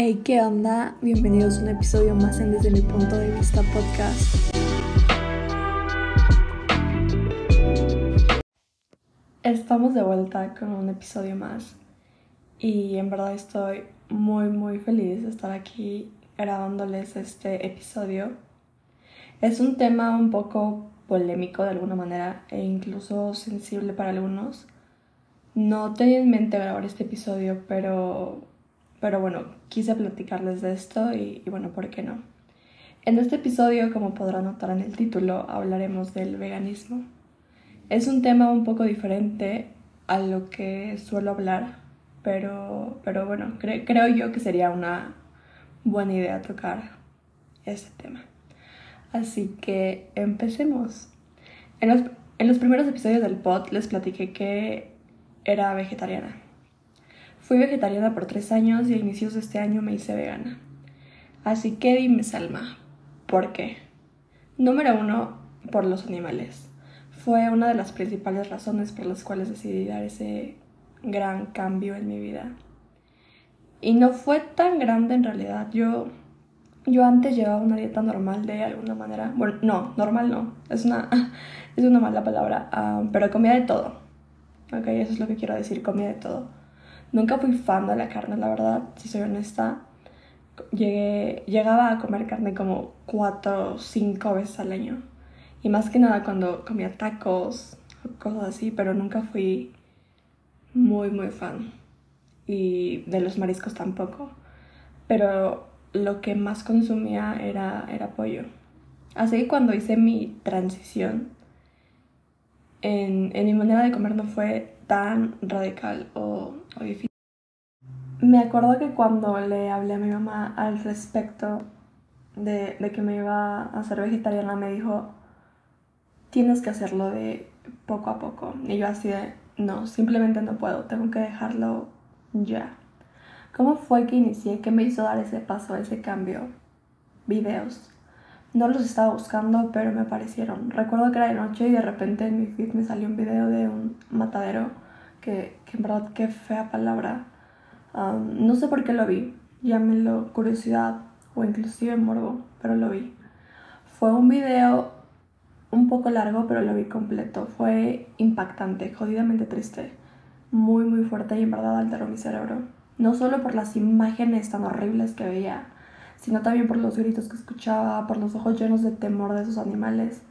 Hey, ¿qué onda? Bienvenidos a un episodio más en Desde mi punto de vista podcast. Estamos de vuelta con un episodio más y en verdad estoy muy muy feliz de estar aquí grabándoles este episodio. Es un tema un poco polémico de alguna manera e incluso sensible para algunos. No tenía en mente grabar este episodio, pero, pero bueno, quise platicarles de esto y, y bueno, ¿por qué no? En este episodio, como podrán notar en el título, hablaremos del veganismo. Es un tema un poco diferente a lo que suelo hablar, pero, pero bueno, creo yo que sería una buena idea tocar este tema. Así que empecemos. En los, en los primeros episodios del pod les platiqué que era vegetariana. Fui vegetariana por tres años y a inicios de este año me hice vegana. Así que dime, Salma, ¿por qué? Número uno, por los animales fue una de las principales razones por las cuales decidí dar ese gran cambio en mi vida. Y no fue tan grande en realidad. Yo, yo antes llevaba una dieta normal de alguna manera. Bueno, no, normal no. Es una, es una mala palabra. Ah, pero comía de todo. Ok, eso es lo que quiero decir. Comía de todo. Nunca fui fan de la carne, la verdad, si soy honesta. Llegué, llegaba a comer carne como cuatro o cinco veces al año. Y más que nada cuando comía tacos o cosas así, pero nunca fui muy, muy fan. Y de los mariscos tampoco. Pero lo que más consumía era, era pollo. Así que cuando hice mi transición, en, en mi manera de comer no fue tan radical o, Me acuerdo que cuando le hablé a mi mamá al respecto de, de que me iba a ser vegetariana, me dijo, tienes que hacerlo de poco a poco. Y yo así de, no, simplemente no puedo, tengo que dejarlo ya. ¿Cómo fue que inicié? ¿Qué me hizo dar ese paso, ese cambio? Videos. No los estaba buscando, pero me aparecieron. Recuerdo que era de noche y de repente en mi feed me salió un video de un matadero, que, en verdad qué fea palabra. no sé por qué lo vi, llámenlo curiosidad o inclusive morbo, pero lo vi. Fue un video un poco largo, pero lo vi completo. Fue impactante, jodidamente triste, muy, muy fuerte y en verdad alteró mi cerebro. No solo por las imágenes tan horribles que veía, sino también por los gritos que escuchaba, por los ojos llenos de temor de esos animales.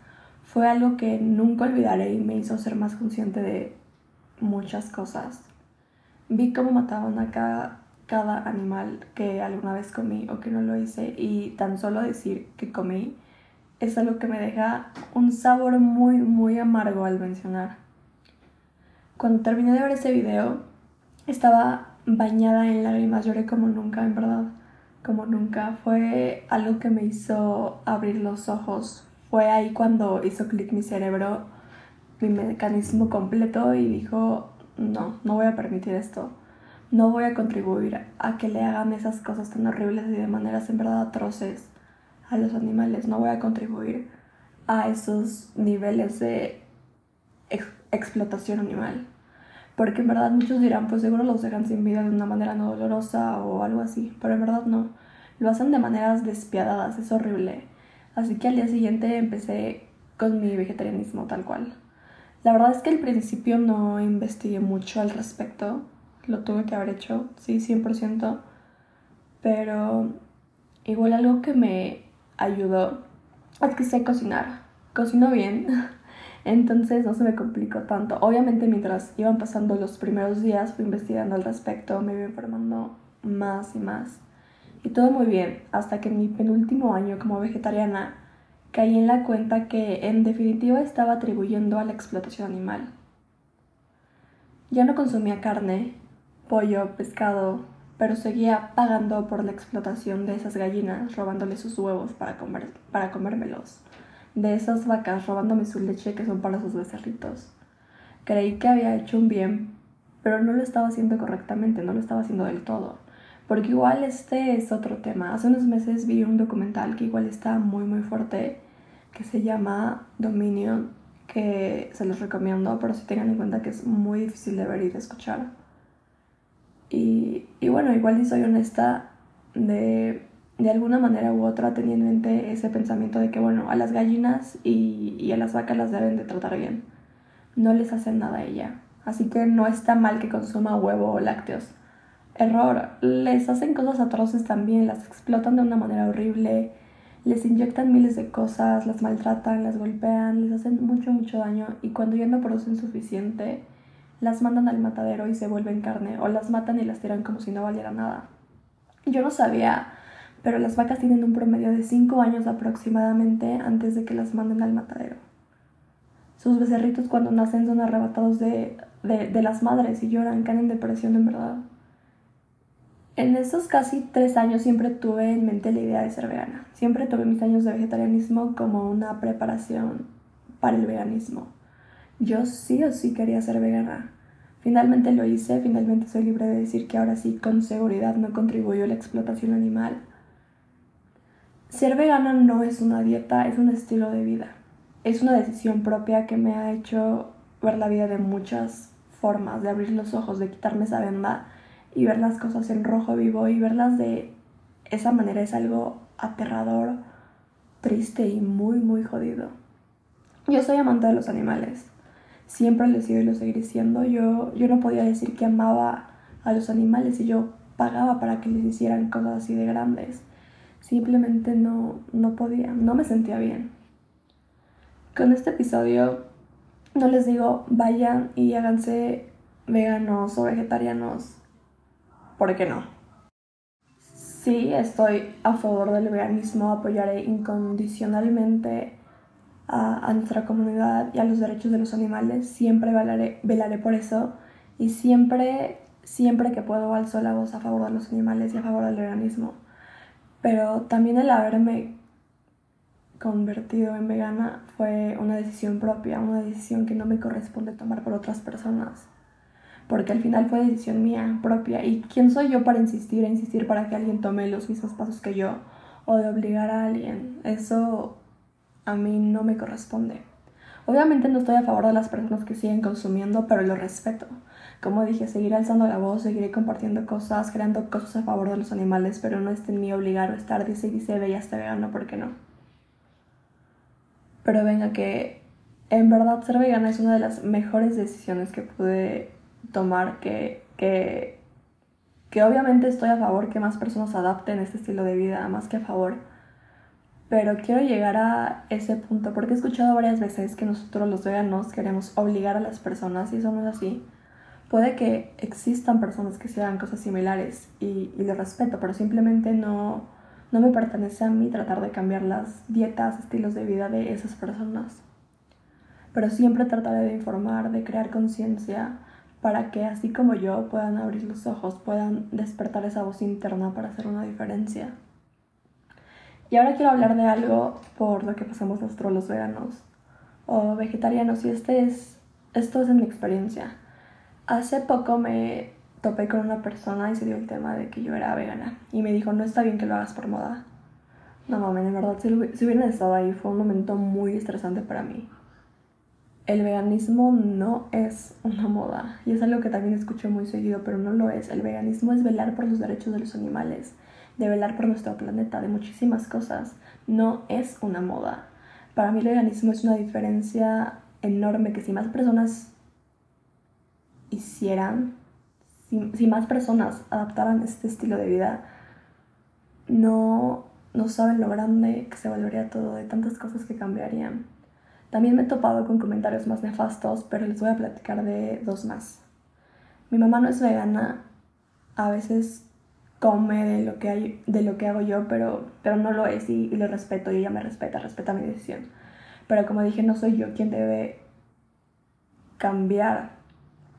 Fue algo que nunca olvidaré y me hizo ser más consciente de muchas cosas. Vi cómo mataban a cada, cada animal que alguna vez comí o que no lo hice y tan solo decir que comí es algo que me deja un sabor muy, muy amargo al mencionar. Cuando terminé de ver ese video, estaba bañada en lágrimas, lloré como nunca, en verdad, como nunca. Fue algo que me hizo abrir los ojos. Fue ahí cuando hizo clic mi cerebro, mi mecanismo completo y dijo, no, no voy a permitir esto. No voy a contribuir a que le hagan esas cosas tan horribles y de maneras en verdad atroces a los animales, no voy a contribuir a esos niveles de explotación animal. Porque en verdad muchos dirán, pues seguro los dejan sin vida de una manera no dolorosa o algo así, pero en verdad no. Lo hacen de maneras despiadadas, es horrible. Así que al día siguiente empecé con mi vegetarianismo tal cual. La verdad es que al principio no investigué mucho al respecto, lo tuve que haber hecho, sí, 100%, pero igual algo que me ayudó es que sé cocinar. Cocino bien, entonces no se me complicó tanto. Obviamente mientras iban pasando los primeros días fui investigando al respecto, me iba informando más y más. Y todo muy bien, hasta que en mi penúltimo año como vegetariana caí en la cuenta que en definitiva estaba atribuyendo a la explotación animal. Ya no consumía carne, pollo, pescado, pero seguía pagando por la explotación de esas gallinas, robándole sus huevos para, comer, para comérmelos, de esas vacas robándome su leche que son para sus becerritos. Creí que había hecho un bien, pero no lo estaba haciendo correctamente, no lo estaba haciendo del todo. Porque igual este es otro tema. Hace unos meses vi un documental que igual está muy muy fuerte, que se llama Dominion, que se los recomiendo, pero si tengan en cuenta que es muy difícil de ver y de escuchar. Y, y bueno, igual si soy honesta, de, de alguna manera u otra tenía en mente ese pensamiento de que, bueno, a las gallinas y, y a las vacas las deben de tratar bien. No les hacen nada a ella. Así que no está mal que consuma huevo o lácteos. Error, les hacen cosas atroces también, las explotan de una manera horrible, les inyectan miles de cosas, las maltratan, las golpean, les hacen mucho, mucho daño y cuando ya no producen suficiente, las mandan al matadero y se vuelven carne o las matan y las tiran como si no valiera nada. Yo no sabía, pero las vacas tienen un promedio de 5 años aproximadamente antes de que las manden al matadero. Sus becerritos cuando nacen son arrebatados de, de, las madres y lloran, caen en depresión en verdad. En estos casi tres años siempre tuve en mente la idea de ser vegana. Siempre tuve mis años de vegetarianismo como una preparación para el veganismo. Yo sí o sí quería ser vegana. Finalmente lo hice, finalmente soy libre de decir que ahora sí con seguridad no contribuyo a la explotación animal. Ser vegana no es una dieta, es un estilo de vida. Es una decisión propia que me ha hecho ver la vida de muchas formas, de abrir los ojos, de quitarme esa venda y ver las cosas en rojo vivo y verlas de esa manera es algo aterrador, triste y muy, muy jodido. Yo soy amante de los animales siempre lo he sido y lo seguiré siendo. Yo, yo no podía decir que amaba a los animales y yo pagaba para que les hicieran cosas así de grandes. Simplemente no, no podía, no me sentía bien. Con este episodio no les digo vayan y háganse veganos o vegetarianos, porque no. Sí, estoy a favor del veganismo, apoyaré incondicionalmente a, nuestra comunidad y a los derechos de los animales. Siempre velaré, velaré por eso y siempre, siempre que puedo alzo la voz a favor de los animales y a favor del veganismo. Pero también el haberme convertido en vegana fue una decisión propia, una decisión que no me corresponde tomar por otras personas. Porque al final fue decisión mía propia. ¿Y quién soy yo para insistir e insistir para que alguien tome los mismos pasos que yo? O de obligar a alguien. Eso a mí no me corresponde. Obviamente no estoy a favor de las personas que siguen consumiendo, pero lo respeto. Como dije, seguiré alzando la voz, seguiré compartiendo cosas, creando cosas a favor de los animales, pero no es en mí obligar o estar, dice y dice, ve, ya está vegano, ¿por qué no? Pero venga, que en verdad ser vegana es una de las mejores decisiones que pude tomar, que, que, que obviamente estoy a favor que más personas adapten este estilo de vida, más que a favor pero quiero llegar a ese punto porque he escuchado varias veces que nosotros los veganos queremos obligar a las personas y eso no es así. Puede que existan personas que se hagan cosas similares y, y lo respeto, pero simplemente no, no me pertenece a mí tratar de cambiar las dietas, estilos de vida de esas personas. Pero siempre trataré de informar, de crear conciencia para que así como yo puedan abrir los ojos, puedan despertar esa voz interna para hacer una diferencia. Y ahora quiero hablar de algo por lo que pasamos nosotros los veganos o vegetarianos y este es, esto es en mi experiencia. Hace poco me topé con una persona y se dio el tema de que yo era vegana y me dijo, no está bien que lo hagas por moda. No mames, en verdad, si, si hubieran estado ahí fue un momento muy estresante para mí. El veganismo no es una moda y es algo que también escucho muy seguido, pero no lo es. El veganismo es velar por los derechos de los animales de velar por nuestro planeta, de muchísimas cosas. No es una moda. Para mí el veganismo es una diferencia enorme que si más personas hicieran, si, más personas adaptaran este estilo de vida, no, no saben lo grande que se volvería todo, de tantas cosas que cambiarían. También me he topado con comentarios más nefastos, pero les voy a platicar de dos más. Mi mamá no es vegana, a veces come de lo que, hay, de lo que hago yo, pero, pero no lo es y, lo respeto y ella me respeta, respeta mi decisión. Pero como dije, no soy yo quien debe cambiar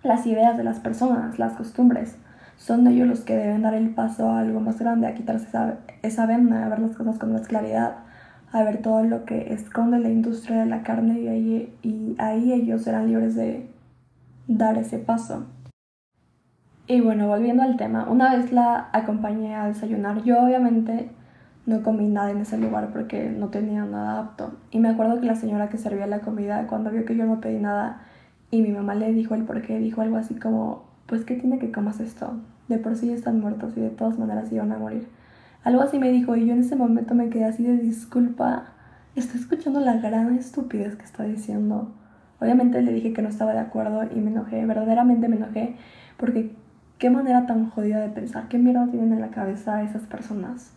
las ideas de las personas, las costumbres. Son ellos los que deben dar el paso a algo más grande, a quitarse esa, esa venda, a ver las cosas con más claridad, a ver todo lo que esconde la industria de la carne y ahí, y ahí ellos serán libres de dar ese paso. Y bueno, volviendo al tema, una vez la acompañé a desayunar. Yo obviamente no comí nada en ese lugar porque no tenía nada apto. Y me acuerdo que la señora que servía la comida, cuando vio que yo no pedí nada y mi mamá le dijo el por qué, dijo algo así como, pues ¿qué tiene que comas esto? De por sí están muertos y de todas maneras iban a morir. Algo así me dijo y yo en ese momento me quedé así de disculpa. Estoy escuchando la gran estupidez que está diciendo. Obviamente le dije que no estaba de acuerdo y me enojé, verdaderamente me enojé, porque qué manera tan jodida de pensar, qué mierda tienen en la cabeza esas personas.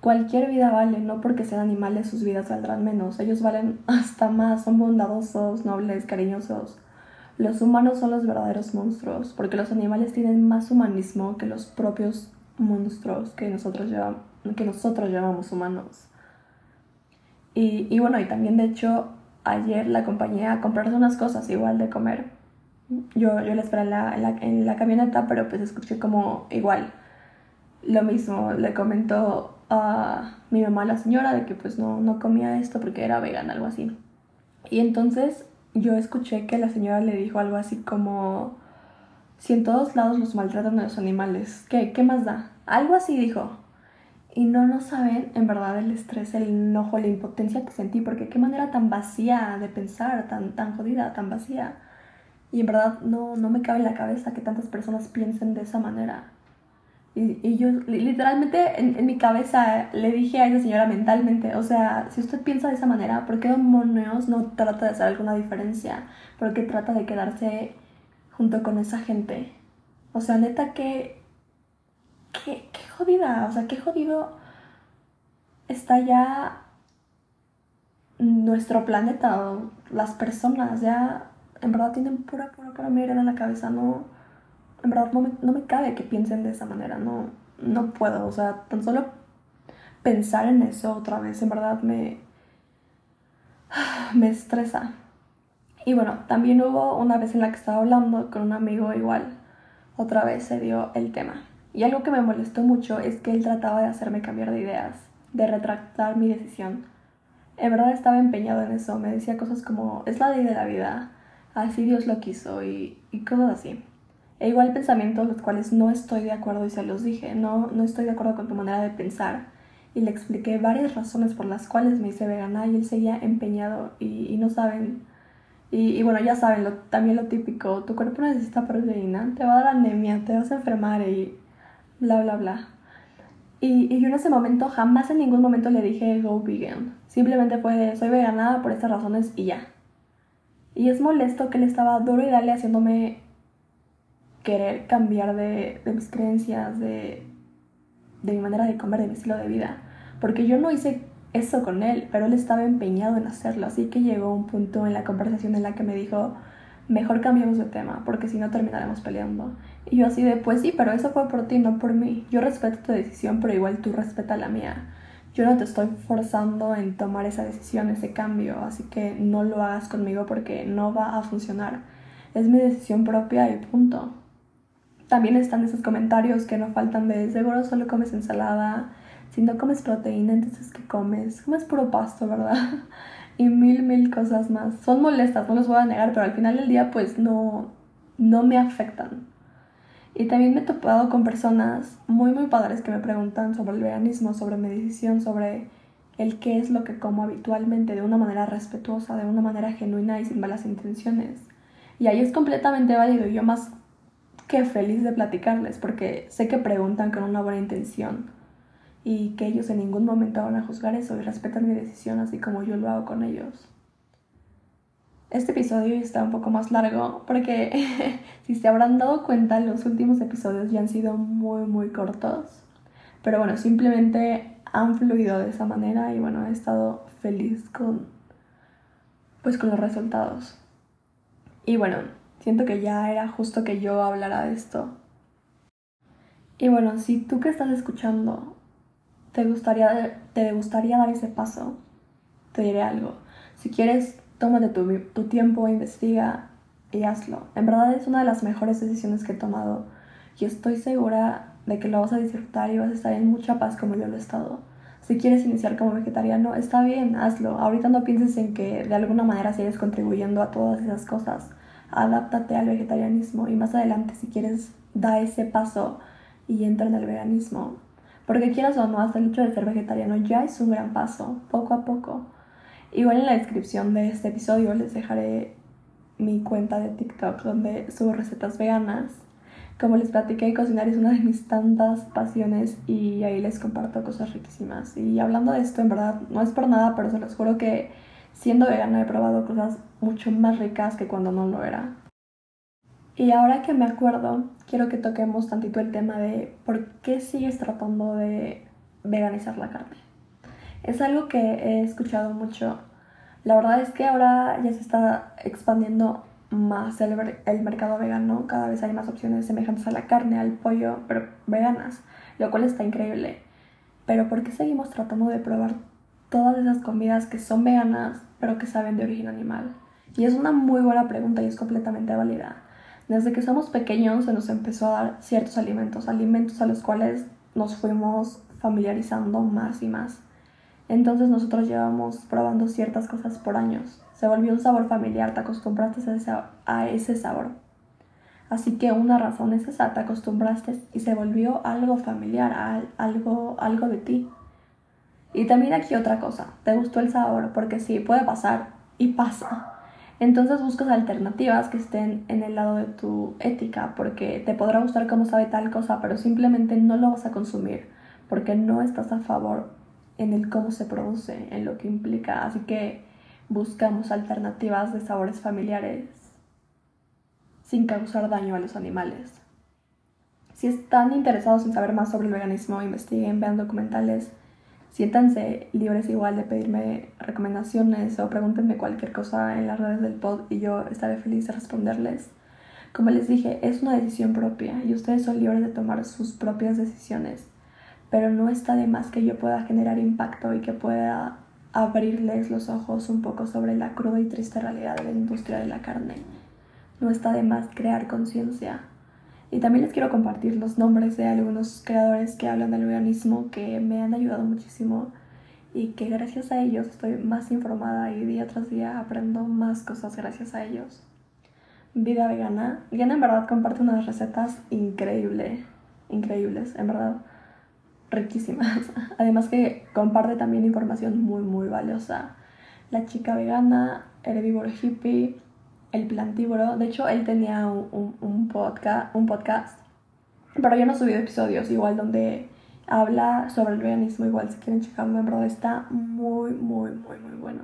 Cualquier vida vale, no porque sean animales sus vidas valdrán menos, ellos valen hasta más, son bondadosos, nobles, cariñosos. Los humanos son los verdaderos monstruos, porque los animales tienen más humanismo que los propios monstruos que nosotros, llevamos, que nosotros llamamos humanos. Y, y bueno, y también de hecho ayer la acompañé a comprarse unas cosas igual de comer. Yo, yo la esperé en la, en, la, camioneta, pero pues escuché como igual lo mismo. Le comentó a mi mamá, la señora, de que pues no, no comía esto porque era vegana, algo así. Y entonces yo escuché que la señora le dijo algo así como, si en todos lados los maltratan a los animales, ¿qué, qué más da? Algo así dijo y no no saben en verdad el estrés, el enojo, la impotencia que sentí, porque qué manera tan vacía de pensar, tan, tan jodida, tan vacía. Y en verdad no, no me cabe en la cabeza que tantas personas piensen de esa manera. Y, y yo literalmente en, en, mi cabeza le dije a esa señora mentalmente, o sea, si usted piensa de esa manera, ¿por qué demonios no trata de hacer alguna diferencia? ¿Por qué trata de quedarse junto con esa gente? O sea, neta que qué, jodida, o sea, qué jodido está ya nuestro planeta o las personas, ya en verdad tienen pura, pura, pura mierda en la cabeza, no, en verdad no me, no me cabe que piensen de esa manera, no, no puedo, o sea, tan solo pensar en eso otra vez, en verdad me, me estresa. Y bueno, también hubo una vez en la que estaba hablando con un amigo igual, otra vez se dio el tema. Y algo que me molestó mucho es que él trataba de hacerme cambiar de ideas, de retractar mi decisión. En verdad estaba empeñado en eso, me decía cosas como, es la ley de la vida, así Dios lo quiso y, y cosas así. E igual pensamientos los cuales no estoy de acuerdo y se los dije, no, no estoy de acuerdo con tu manera de pensar. Y le expliqué varias razones por las cuales me hice vegana y él seguía empeñado y, y no saben. Y, y, bueno, ya saben, lo, también lo típico, tu cuerpo necesita proteína, te va a dar anemia, te vas a enfermar y bla, bla, bla. Y, y, yo en ese momento jamás en ningún momento le dije go vegan. Simplemente fue soy vegana por estas razones y ya. Y es molesto que él estaba duro y dale haciéndome querer cambiar de, de mis creencias, de, de mi manera de comer, de mi estilo de vida. Porque yo no hice eso con él, pero él estaba empeñado en hacerlo. Así que llegó un punto en la conversación en la que me dijo, mejor cambiemos de tema, porque si no terminaremos peleando. Y yo así de, pues sí, pero eso fue por ti, no por mí. Yo respeto tu decisión, pero igual tú respeta la mía. Yo no te estoy forzando en tomar esa decisión, ese cambio, así que no lo hagas conmigo porque no va a funcionar. Es mi decisión propia y punto. También están esos comentarios que no faltan de seguro solo comes ensalada, si no comes proteína, entonces ¿qué comes? Comes puro pasto, ¿verdad? y mil, mil cosas más. Son molestas, no los voy a negar, pero al final del día pues no, no me afectan. Y también me he topado con personas muy, muy padres que me preguntan sobre el veganismo, sobre mi decisión, sobre el qué es lo que como habitualmente, de una manera respetuosa, de una manera genuina y sin malas intenciones. Y ahí es completamente válido y yo más que feliz de platicarles, porque sé que preguntan con una buena intención y que ellos en ningún momento van a juzgar eso y respetan mi decisión así como yo lo hago con ellos. Este episodio está un poco más largo porque si se habrán dado cuenta los últimos episodios ya han sido muy muy cortos. Pero bueno, simplemente han fluido de esa manera y bueno, he estado feliz con pues con los resultados. Y bueno, siento que ya era justo que yo hablara de esto. Y bueno, si tú que estás escuchando te gustaría, te gustaría dar ese paso, te diré algo. Si quieres tómate tu, tu tiempo, investiga y hazlo. En verdad es una de las mejores decisiones que he tomado y estoy segura de que lo vas a disfrutar y vas a estar en mucha paz como yo lo he estado. Si quieres iniciar como vegetariano, está bien, hazlo. Ahorita no pienses en que de alguna manera sigues contribuyendo a todas esas cosas. Adáptate al vegetarianismo y más adelante si quieres da ese paso y entra en el veganismo. Porque quieras o no, hasta el hecho de ser vegetariano ya es un gran paso, poco a poco. Igual en la descripción de este episodio les dejaré mi cuenta de TikTok donde subo recetas veganas. Como les platiqué, cocinar es una de mis tantas pasiones y ahí les comparto cosas riquísimas. Y hablando de esto, en verdad, no es por nada, pero se los juro que siendo vegana he probado cosas mucho más ricas que cuando no lo era. Y ahora que me acuerdo, quiero que toquemos tantito el tema de por qué sigues tratando de veganizar la carne. Es algo que he escuchado mucho. La verdad es que ahora ya se está expandiendo más el, el, mercado vegano, cada vez hay más opciones semejantes a la carne, al pollo, pero veganas, lo cual está increíble. Pero ¿por qué seguimos tratando de probar todas esas comidas que son veganas, pero que saben de origen animal? Y es una muy buena pregunta y es completamente válida. Desde que somos pequeños se nos empezó a dar ciertos alimentos, alimentos a los cuales nos fuimos familiarizando más y más. Entonces nosotros llevamos probando ciertas cosas por años se volvió un sabor familiar, te acostumbraste a ese sabor. Así que una razón es esa, te acostumbraste y se volvió algo familiar, algo, algo de ti. Y también aquí otra cosa, te gustó el sabor, porque sí, puede pasar y pasa. Entonces buscas alternativas que estén en el lado de tu ética, porque te podrá gustar cómo sabe tal cosa, pero simplemente no lo vas a consumir, porque no estás a favor en el cómo se produce, en lo que implica. Así que buscamos alternativas de sabores familiares sin causar daño a los animales. Si están interesados en saber más sobre el veganismo, investiguen, vean documentales, siéntanse libres igual de pedirme recomendaciones o pregúntenme cualquier cosa en las redes del pod y yo estaré feliz de responderles. Como les dije, es una decisión propia y ustedes son libres de tomar sus propias decisiones, pero no está de más que yo pueda generar impacto y que pueda abrirles los ojos un poco sobre la cruda y triste realidad de la industria de la carne. No está de más crear conciencia. Y también les quiero compartir los nombres de algunos creadores que hablan del veganismo que me han ayudado muchísimo y que gracias a ellos estoy más informada y día tras día aprendo más cosas gracias a ellos. Vida Vegana. Diana en verdad comparte unas recetas increíbles, increíbles, en verdad riquísimas. Además que comparte también información muy, muy valiosa. La chica vegana, herbívoro hippie, el plantívoro. De hecho, él tenía un, podcast, un podcast, pero yo no subí episodios, igual donde habla sobre el veganismo. Igual si quieren checarlo, en está muy, muy, muy, muy bueno.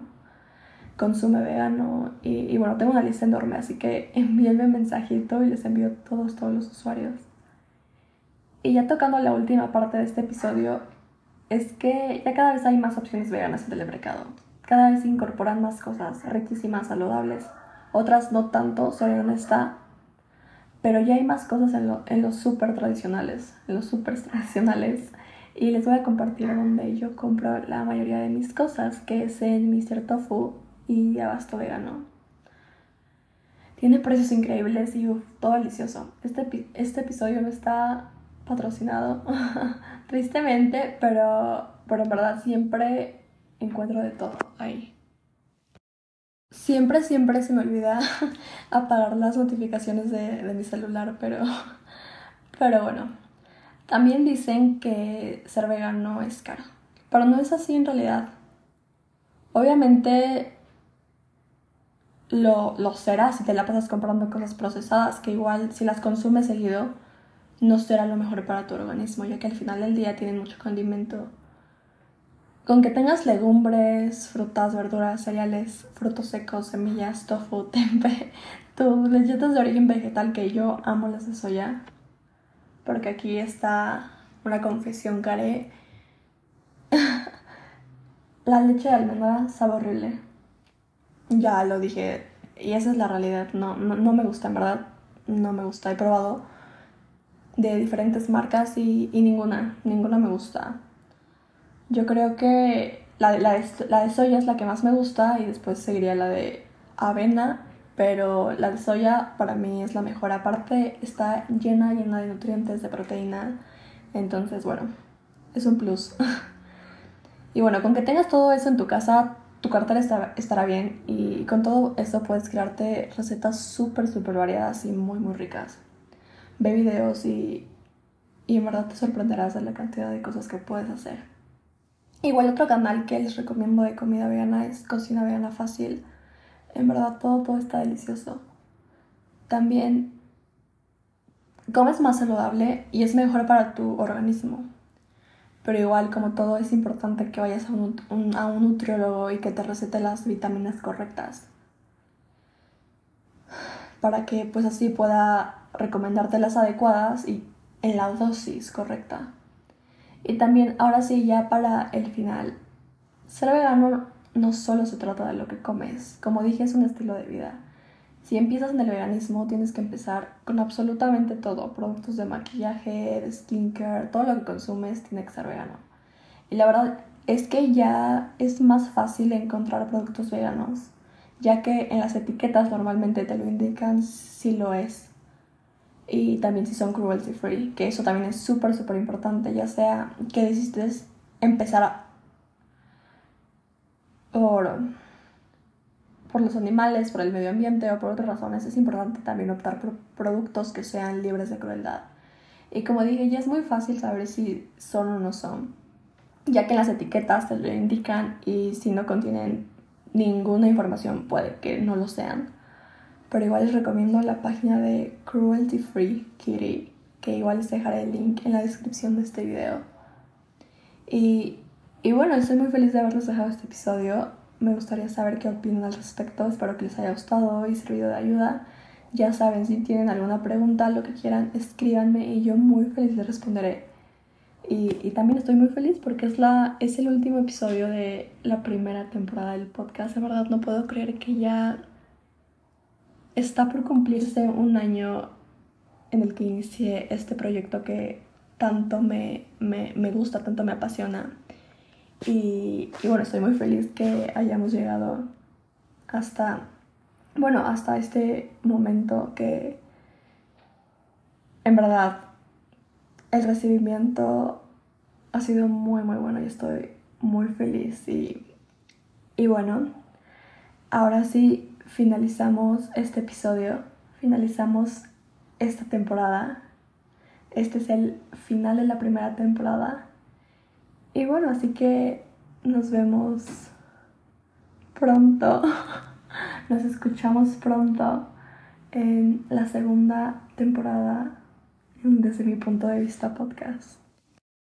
Consume vegano y, y bueno, tengo una lista enorme, así que envíenme un mensajito y les envío todos, todos los usuarios. Y ya tocando la última parte de este episodio, es que ya cada vez hay más opciones veganas en el mercado. Cada vez se incorporan más cosas riquísimas, saludables. Otras no tanto, soy honesta. Pero ya hay más cosas en, lo, en los súper tradicionales, en los súper tradicionales. Y les voy a compartir donde yo compro la mayoría de mis cosas, que es en Mr. Tofu y Abasto Vegano. Tiene precios increíbles y todo delicioso. Este, este episodio no está patrocinado, tristemente, pero, pero en verdad siempre encuentro de todo ahí. Siempre, siempre se me olvida apagar las notificaciones de, de mi celular, pero, pero bueno. También dicen que ser vegano es caro, pero no es así en realidad. Obviamente lo, lo será si te la pasas comprando cosas procesadas, que igual si las consumes seguido, no será lo mejor para tu organismo, ya que al final del día tienen mucho condimento. Con que tengas legumbres, frutas, verduras, cereales, frutos secos, semillas, tofu, tempe, tus lechetas de origen vegetal, que yo amo las de soya, porque aquí está una confesión que la leche de almendra sabe horrible. Ya lo dije, y esa es la realidad. No, no, no me gusta, en verdad. No me gusta. He probado de diferentes marcas y, ninguna, ninguna me gusta. Yo creo que la, la, la de soya es la que más me gusta y después seguiría la de avena, pero la de soya para mí es la mejor. Aparte está llena, llena de nutrientes, de proteína, entonces bueno, es un plus. y bueno, con que tengas todo eso en tu casa, tu cartera estará bien y con todo eso puedes crearte recetas súper, súper variadas y muy, muy ricas ve videos y, y en verdad te sorprenderás de la cantidad de cosas que puedes hacer. Igual otro canal que les recomiendo de comida vegana es Cocina Vegana Fácil. En verdad todo, todo está delicioso. También comes más saludable y es mejor para tu organismo. Pero igual, como todo, es importante que vayas a un, a un nutriólogo y que te recete las vitaminas correctas. Para que pues así pueda recomendarte las adecuadas y en la dosis correcta. Y también, ahora sí, ya para el final, ser vegano no solo se trata de lo que comes, como dije, es un estilo de vida. Si empiezas en el veganismo, tienes que empezar con absolutamente todo, productos de maquillaje, de skincare, todo lo que consumes tiene que ser vegano. Y la verdad es que ya es más fácil encontrar productos veganos, ya que en las etiquetas normalmente te lo indican si lo es. Y también si son cruelty free, que eso también es súper, súper importante, ya sea que decidiste empezar a por, por los animales, por el medio ambiente o por otras razones, es importante también optar por productos que sean libres de crueldad. Y como dije, ya es muy fácil saber si son o no son, ya que las etiquetas te lo indican y si no contienen ninguna información puede que no lo sean. Pero igual les recomiendo la página de Cruelty Free Kitty, que igual les dejaré el link en la descripción de este video. Y y bueno, estoy muy feliz de haberles dejado este episodio. Me gustaría saber qué opinan al respecto. Espero que les haya gustado y servido de ayuda. Ya saben, si tienen alguna pregunta, lo que quieran, escríbanme y yo muy feliz les responderé. Y, y, también estoy muy feliz porque es, la, es el último episodio de la primera temporada del podcast. De verdad, no puedo creer que ya está por cumplirse un año en el que inicié este proyecto que tanto me, me, me gusta, tanto me apasiona. Y, bueno, estoy muy feliz que hayamos llegado hasta, bueno, hasta este momento que en verdad el recibimiento ha sido muy, muy bueno y estoy muy feliz. Y, y bueno, ahora sí finalizamos este episodio, finalizamos esta temporada. Este es el final de la primera temporada. Y bueno, así que nos vemos pronto. Nos escuchamos pronto en la segunda temporada desde mi punto de vista podcast.